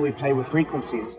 we play with frequencies.